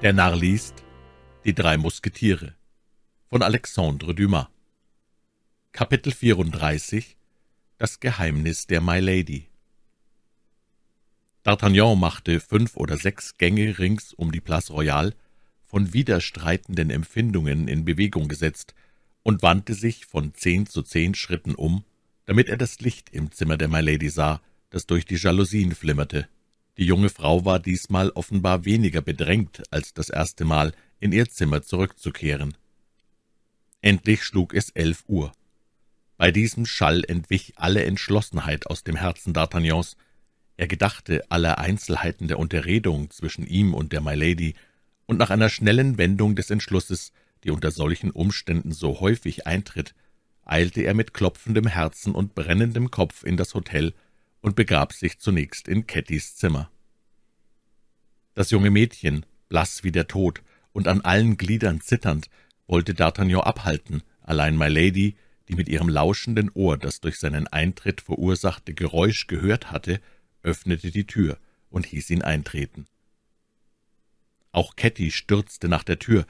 Der Narr liest Die drei Musketiere von Alexandre Dumas Kapitel 34 Das Geheimnis der My Lady D'Artagnan machte fünf oder sechs Gänge rings um die Place Royale, von widerstreitenden Empfindungen in Bewegung gesetzt, und wandte sich von zehn zu zehn Schritten um, damit er das Licht im Zimmer der My Lady sah, das durch die Jalousien flimmerte. Die junge Frau war diesmal offenbar weniger bedrängt als das erste Mal, in ihr Zimmer zurückzukehren. Endlich schlug es elf Uhr. Bei diesem Schall entwich alle Entschlossenheit aus dem Herzen D'Artagnans. Er gedachte aller Einzelheiten der Unterredung zwischen ihm und der Mylady, und nach einer schnellen Wendung des Entschlusses, die unter solchen Umständen so häufig eintritt, eilte er mit klopfendem Herzen und brennendem Kopf in das Hotel und begab sich zunächst in Kettys Zimmer. Das junge Mädchen, blass wie der Tod und an allen Gliedern zitternd, wollte D'Artagnan abhalten, allein My Lady, die mit ihrem lauschenden Ohr das durch seinen Eintritt verursachte Geräusch gehört hatte, öffnete die Tür und hieß ihn eintreten. Auch Ketty stürzte nach der Tür.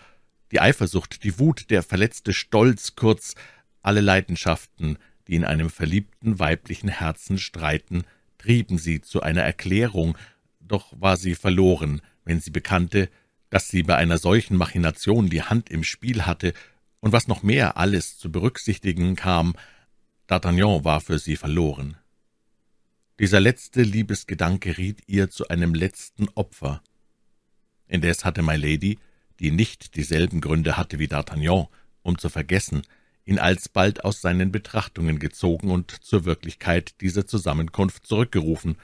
Die Eifersucht, die Wut, der verletzte Stolz, kurz alle Leidenschaften, die in einem verliebten weiblichen Herzen streiten, trieben sie zu einer Erklärung, doch war sie verloren, wenn sie bekannte, dass sie bei einer solchen Machination die Hand im Spiel hatte, und was noch mehr alles zu berücksichtigen kam, D'Artagnan war für sie verloren. Dieser letzte Liebesgedanke riet ihr zu einem letzten Opfer. Indes hatte My Lady, die nicht dieselben Gründe hatte wie D'Artagnan, um zu vergessen, ihn alsbald aus seinen Betrachtungen gezogen und zur Wirklichkeit dieser Zusammenkunft zurückgerufen.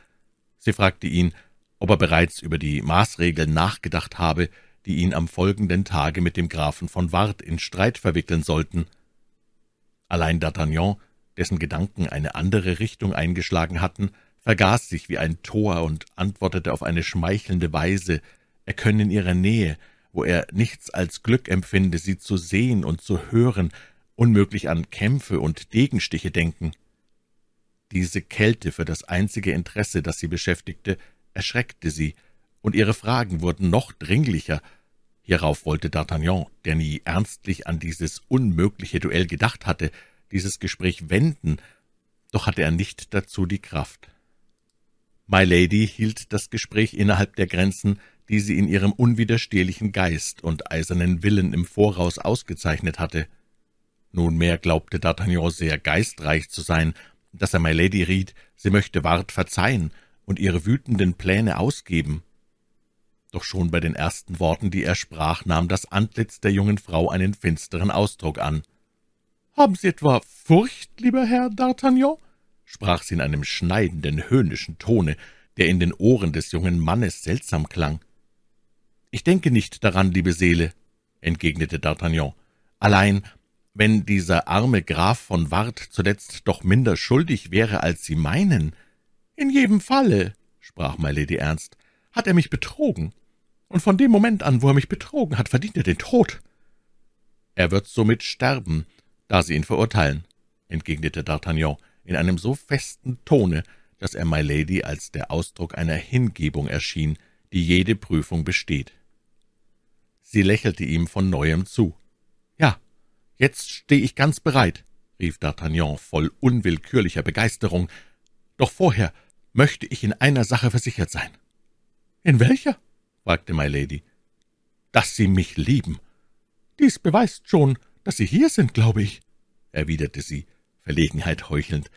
Sie fragte ihn, ob er bereits über die Maßregeln nachgedacht habe, die ihn am folgenden Tage mit dem Grafen von Ward in Streit verwickeln sollten. Allein D'Artagnan, dessen Gedanken eine andere Richtung eingeschlagen hatten, vergaß sich wie ein Tor und antwortete auf eine schmeichelnde Weise, er könne in ihrer Nähe, wo er nichts als Glück empfinde, sie zu sehen und zu hören, unmöglich an Kämpfe und Degenstiche denken. Diese Kälte für das einzige Interesse, das sie beschäftigte, erschreckte sie, und ihre Fragen wurden noch dringlicher. Hierauf wollte D'Artagnan, der nie ernstlich an dieses unmögliche Duell gedacht hatte, dieses Gespräch wenden, doch hatte er nicht dazu die Kraft. My Lady hielt das Gespräch innerhalb der Grenzen, die sie in ihrem unwiderstehlichen Geist und eisernen Willen im Voraus ausgezeichnet hatte. Nunmehr glaubte D'Artagnan sehr geistreich zu sein, dass er My Lady riet, sie möchte Ward verzeihen und ihre wütenden Pläne ausgeben. Doch schon bei den ersten Worten, die er sprach, nahm das Antlitz der jungen Frau einen finsteren Ausdruck an. »Haben Sie etwa Furcht, lieber Herr D'Artagnan?« sprach sie in einem schneidenden, höhnischen Tone, der in den Ohren des jungen Mannes seltsam klang. »Ich denke nicht daran, liebe Seele«, entgegnete D'Artagnan. »Allein, wenn dieser arme Graf von Ward zuletzt doch minder schuldig wäre, als Sie meinen. In jedem Falle, sprach My Lady ernst, hat er mich betrogen, und von dem Moment an, wo er mich betrogen hat, verdient er den Tod. Er wird somit sterben, da Sie ihn verurteilen, entgegnete D'Artagnan in einem so festen Tone, dass er My Lady als der Ausdruck einer Hingebung erschien, die jede Prüfung besteht. Sie lächelte ihm von neuem zu. »Ja, Jetzt stehe ich ganz bereit«, rief D'Artagnan voll unwillkürlicher Begeisterung, »doch vorher möchte ich in einer Sache versichert sein.« »In welcher?« fragte My Lady. »Dass Sie mich lieben. Dies beweist schon, dass Sie hier sind, glaube ich«, erwiderte sie, Verlegenheit heuchelnd.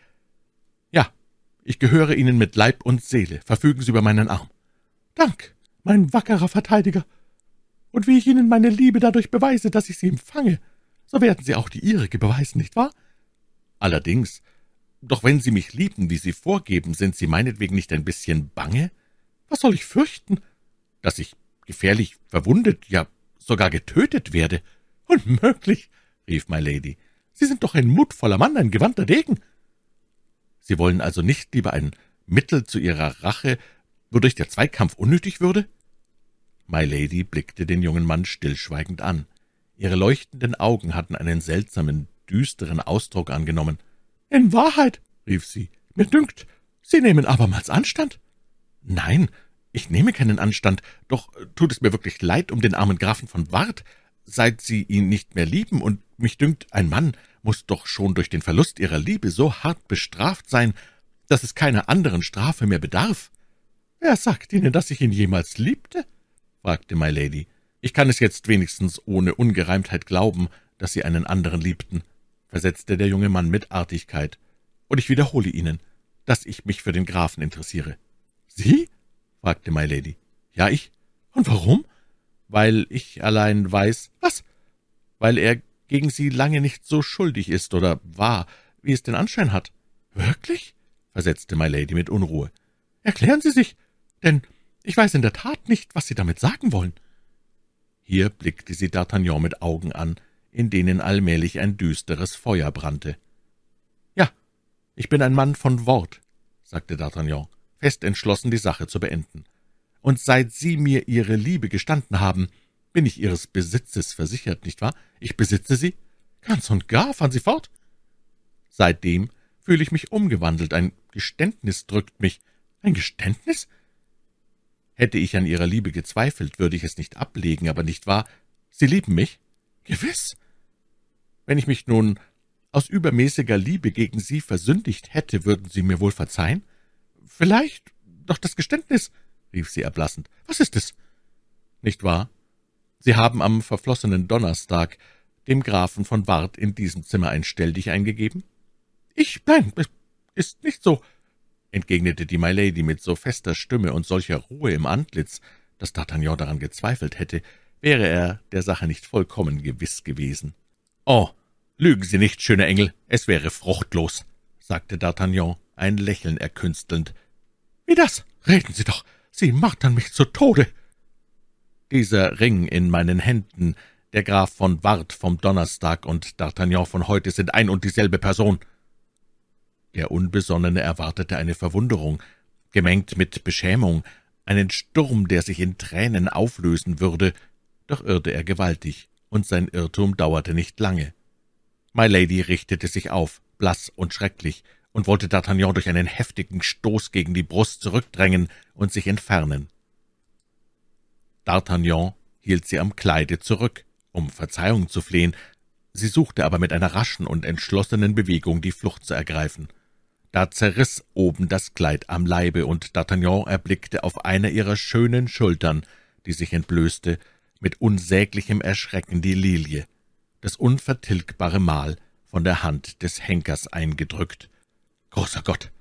»Ja, ich gehöre Ihnen mit Leib und Seele. Verfügen Sie über meinen Arm.« »Dank, mein wackerer Verteidiger. Und wie ich Ihnen meine Liebe dadurch beweise, dass ich sie empfange, so werden Sie auch die Ihrige beweisen, nicht wahr? Allerdings, doch wenn Sie mich lieben, wie Sie vorgeben, sind Sie meinetwegen nicht ein bisschen bange? Was soll ich fürchten? Dass ich gefährlich verwundet, ja sogar getötet werde? Unmöglich, rief My Lady. Sie sind doch ein mutvoller Mann, ein gewandter Degen. Sie wollen also nicht lieber ein Mittel zu Ihrer Rache, wodurch der Zweikampf unnötig würde? My Lady blickte den jungen Mann stillschweigend an. Ihre leuchtenden Augen hatten einen seltsamen, düsteren Ausdruck angenommen. »In Wahrheit«, rief sie, »mir dünkt, Sie nehmen abermals Anstand.« »Nein, ich nehme keinen Anstand, doch tut es mir wirklich leid um den armen Grafen von Ward, seit Sie ihn nicht mehr lieben, und mich dünkt, ein Mann muss doch schon durch den Verlust Ihrer Liebe so hart bestraft sein, dass es keiner anderen Strafe mehr bedarf. »Wer sagt Ihnen, dass ich ihn jemals liebte?« fragte My Lady. »Ich kann es jetzt wenigstens ohne Ungereimtheit glauben, dass Sie einen anderen liebten«, versetzte der junge Mann mit Artigkeit. »Und ich wiederhole Ihnen, dass ich mich für den Grafen interessiere.« »Sie?« fragte My Lady. »Ja, ich. Und warum?« »Weil ich allein weiß...« »Was?« »Weil er gegen Sie lange nicht so schuldig ist oder war, wie es den Anschein hat.« »Wirklich?« versetzte My Lady mit Unruhe. »Erklären Sie sich, denn ich weiß in der Tat nicht, was Sie damit sagen wollen.« Hier blickte sie D'Artagnan mit Augen an, in denen allmählich ein düsteres Feuer brannte. »Ja, ich bin ein Mann von Wort«, sagte D'Artagnan, fest entschlossen, die Sache zu beenden. »Und seit Sie mir Ihre Liebe gestanden haben, bin ich Ihres Besitzes versichert, nicht wahr? Ich besitze Sie? Ganz und gar, fahren Sie fort!« Seitdem fühle ich mich umgewandelt, ein Geständnis drückt mich. Ein Geständnis? Hätte ich an Ihrer Liebe gezweifelt, würde ich es nicht ablegen, aber nicht wahr? Sie lieben mich? Gewiss. Wenn ich mich nun aus übermäßiger Liebe gegen Sie versündigt hätte, würden Sie mir wohl verzeihen? Vielleicht, doch das Geständnis, rief sie erblassend. Was ist es? Nicht wahr? Sie haben am verflossenen Donnerstag dem Grafen von Ward in diesem Zimmer ein Stelldich eingegeben? Ich, nein, es ist nicht so, entgegnete die My Lady mit so fester Stimme und solcher Ruhe im Antlitz, dass D'Artagnan daran gezweifelt hätte, wäre er der Sache nicht vollkommen gewiss gewesen. »Oh, lügen Sie nicht, schöner Engel, es wäre fruchtlos«, sagte D'Artagnan, ein Lächeln erkünstelnd. »Wie das? Reden Sie doch, Sie martern mich zu Tode!« »Dieser Ring in meinen Händen, der Graf von Ward vom Donnerstag und D'Artagnan von heute sind ein und dieselbe Person.« Der Unbesonnene erwartete eine Verwunderung, gemengt mit Beschämung, einen Sturm, der sich in Tränen auflösen würde, doch irrte er gewaltig, und sein Irrtum dauerte nicht lange. My Lady richtete sich auf, blass und schrecklich, und wollte D'Artagnan durch einen heftigen Stoß gegen die Brust zurückdrängen und sich entfernen. D'Artagnan hielt sie am Kleide zurück, um Verzeihung zu flehen, sie suchte aber mit einer raschen und entschlossenen Bewegung die Flucht zu ergreifen. Da zerriss oben das Kleid am Leibe, und D'Artagnan erblickte auf einer ihrer schönen Schultern, die sich entblößte, mit unsäglichem Erschrecken die Lilie, das unvertilgbare Mal, von der Hand des Henkers eingedrückt. »Großer Gott!«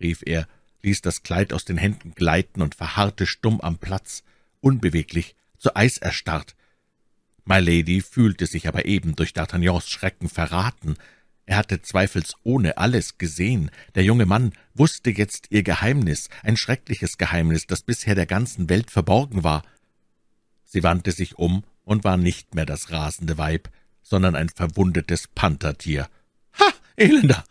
rief er, ließ das Kleid aus den Händen gleiten und verharrte stumm am Platz, unbeweglich, zu Eis erstarrt. My Lady fühlte sich aber eben durch D'Artagnans Schrecken verraten, er hatte zweifelsohne alles gesehen. Der junge Mann wusste jetzt ihr Geheimnis, ein schreckliches Geheimnis, das bisher der ganzen Welt verborgen war. Sie wandte sich um und war nicht mehr das rasende Weib, sondern ein verwundetes Panthertier. »Ha, Elender!«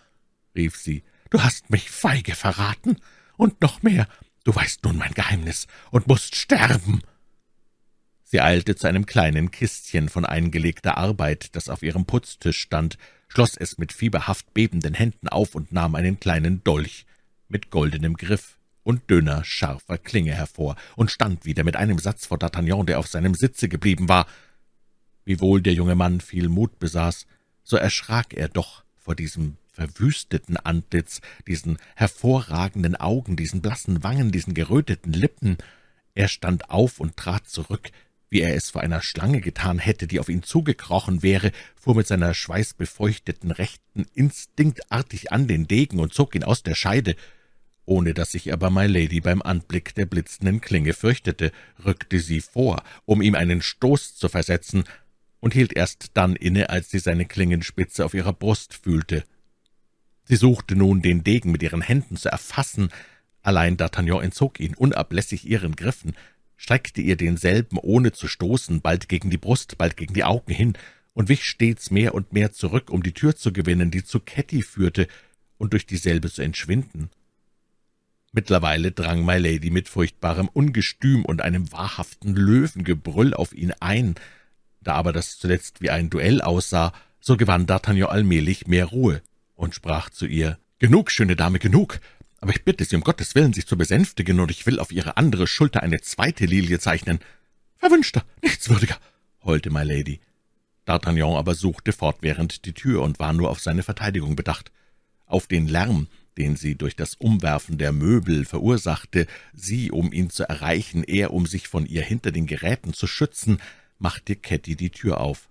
rief sie, »du hast mich feige verraten, und noch mehr, du weißt nun mein Geheimnis und musst sterben!« Sie eilte zu einem kleinen Kistchen von eingelegter Arbeit, das auf ihrem Putztisch stand, schloss es mit fieberhaft bebenden Händen auf und nahm einen kleinen Dolch mit goldenem Griff und dünner, scharfer Klinge hervor und stand wieder mit einem Satz vor D'Artagnan, der auf seinem Sitze geblieben war. Wiewohl der junge Mann viel Mut besaß, so erschrak er doch vor diesem verwüsteten Antlitz, diesen hervorragenden Augen, diesen blassen Wangen, diesen geröteten Lippen. Er stand auf und trat zurück, wie er es vor einer Schlange getan hätte, die auf ihn zugekrochen wäre, fuhr mit seiner schweißbefeuchteten Rechten instinktartig an den Degen und zog ihn aus der Scheide. Ohne dass sich aber My Lady beim Anblick der blitzenden Klinge fürchtete, rückte sie vor, um ihm einen Stoß zu versetzen, und hielt erst dann inne, als sie seine Klingenspitze auf ihrer Brust fühlte. Sie suchte nun, den Degen mit ihren Händen zu erfassen, allein D'Artagnan entzog ihn unablässig ihren Griffen streckte ihr denselben, ohne zu stoßen, bald gegen die Brust, bald gegen die Augen hin, und wich stets mehr und mehr zurück, um die Tür zu gewinnen, die zu Ketty führte, und durch dieselbe zu entschwinden. Mittlerweile drang My Lady mit furchtbarem Ungestüm und einem wahrhaften Löwengebrüll auf ihn ein. Da aber das zuletzt wie ein Duell aussah, so gewann D'Artagnan allmählich mehr Ruhe und sprach zu ihr, »Genug, schöne Dame, genug! Aber ich bitte Sie um Gottes Willen, sich zu besänftigen, und ich will auf Ihre andere Schulter eine zweite Lilie zeichnen. Verwünschter, nichtswürdiger, heulte My Lady. D'Artagnan aber suchte fortwährend die Tür und war nur auf seine Verteidigung bedacht. Auf den Lärm, den sie durch das Umwerfen der Möbel verursachte, sie, um ihn zu erreichen, er, um sich von ihr hinter den Geräten zu schützen, machte Ketty die Tür auf.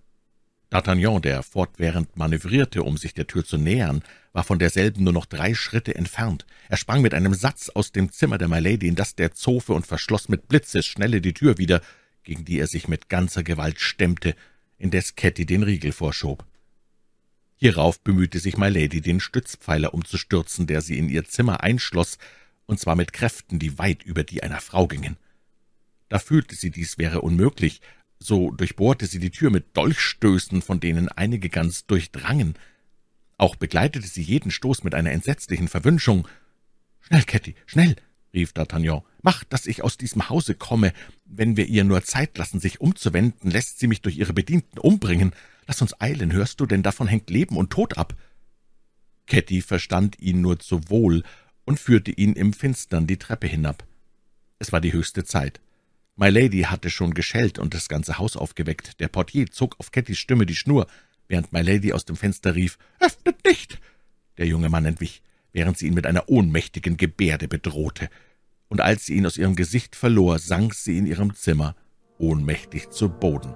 D'Artagnan, der fortwährend manövrierte, um sich der Tür zu nähern, war von derselben nur noch drei Schritte entfernt. Er sprang mit einem Satz aus dem Zimmer der Milady in das der Zofe und verschloss mit Blitzesschnelle die Tür wieder, gegen die er sich mit ganzer Gewalt stemmte, indes Ketty den Riegel vorschob. Hierauf bemühte sich Milady, den Stützpfeiler umzustürzen, der sie in ihr Zimmer einschloss, und zwar mit Kräften, die weit über die einer Frau gingen. Da fühlte sie, dies wäre unmöglich, so durchbohrte sie die Tür mit Dolchstößen, von denen einige ganz durchdrangen. Auch begleitete sie jeden Stoß mit einer entsetzlichen Verwünschung. »Schnell, Ketty, schnell!« rief D'Artagnan. »Mach, dass ich aus diesem Hause komme. Wenn wir ihr nur Zeit lassen, sich umzuwenden, lässt sie mich durch ihre Bedienten umbringen. Lass uns eilen, hörst du, denn davon hängt Leben und Tod ab.« Ketty verstand ihn nur zu wohl und führte ihn im Finstern die Treppe hinab. Es war die höchste Zeit. My Lady hatte schon geschellt und das ganze Haus aufgeweckt. Der Portier zog auf Kettys Stimme die Schnur, während My Lady aus dem Fenster rief, »Öffnet nicht!« Der junge Mann entwich, während sie ihn mit einer ohnmächtigen Gebärde bedrohte. Und als sie ihn aus ihrem Gesicht verlor, sank sie in ihrem Zimmer ohnmächtig zu Boden.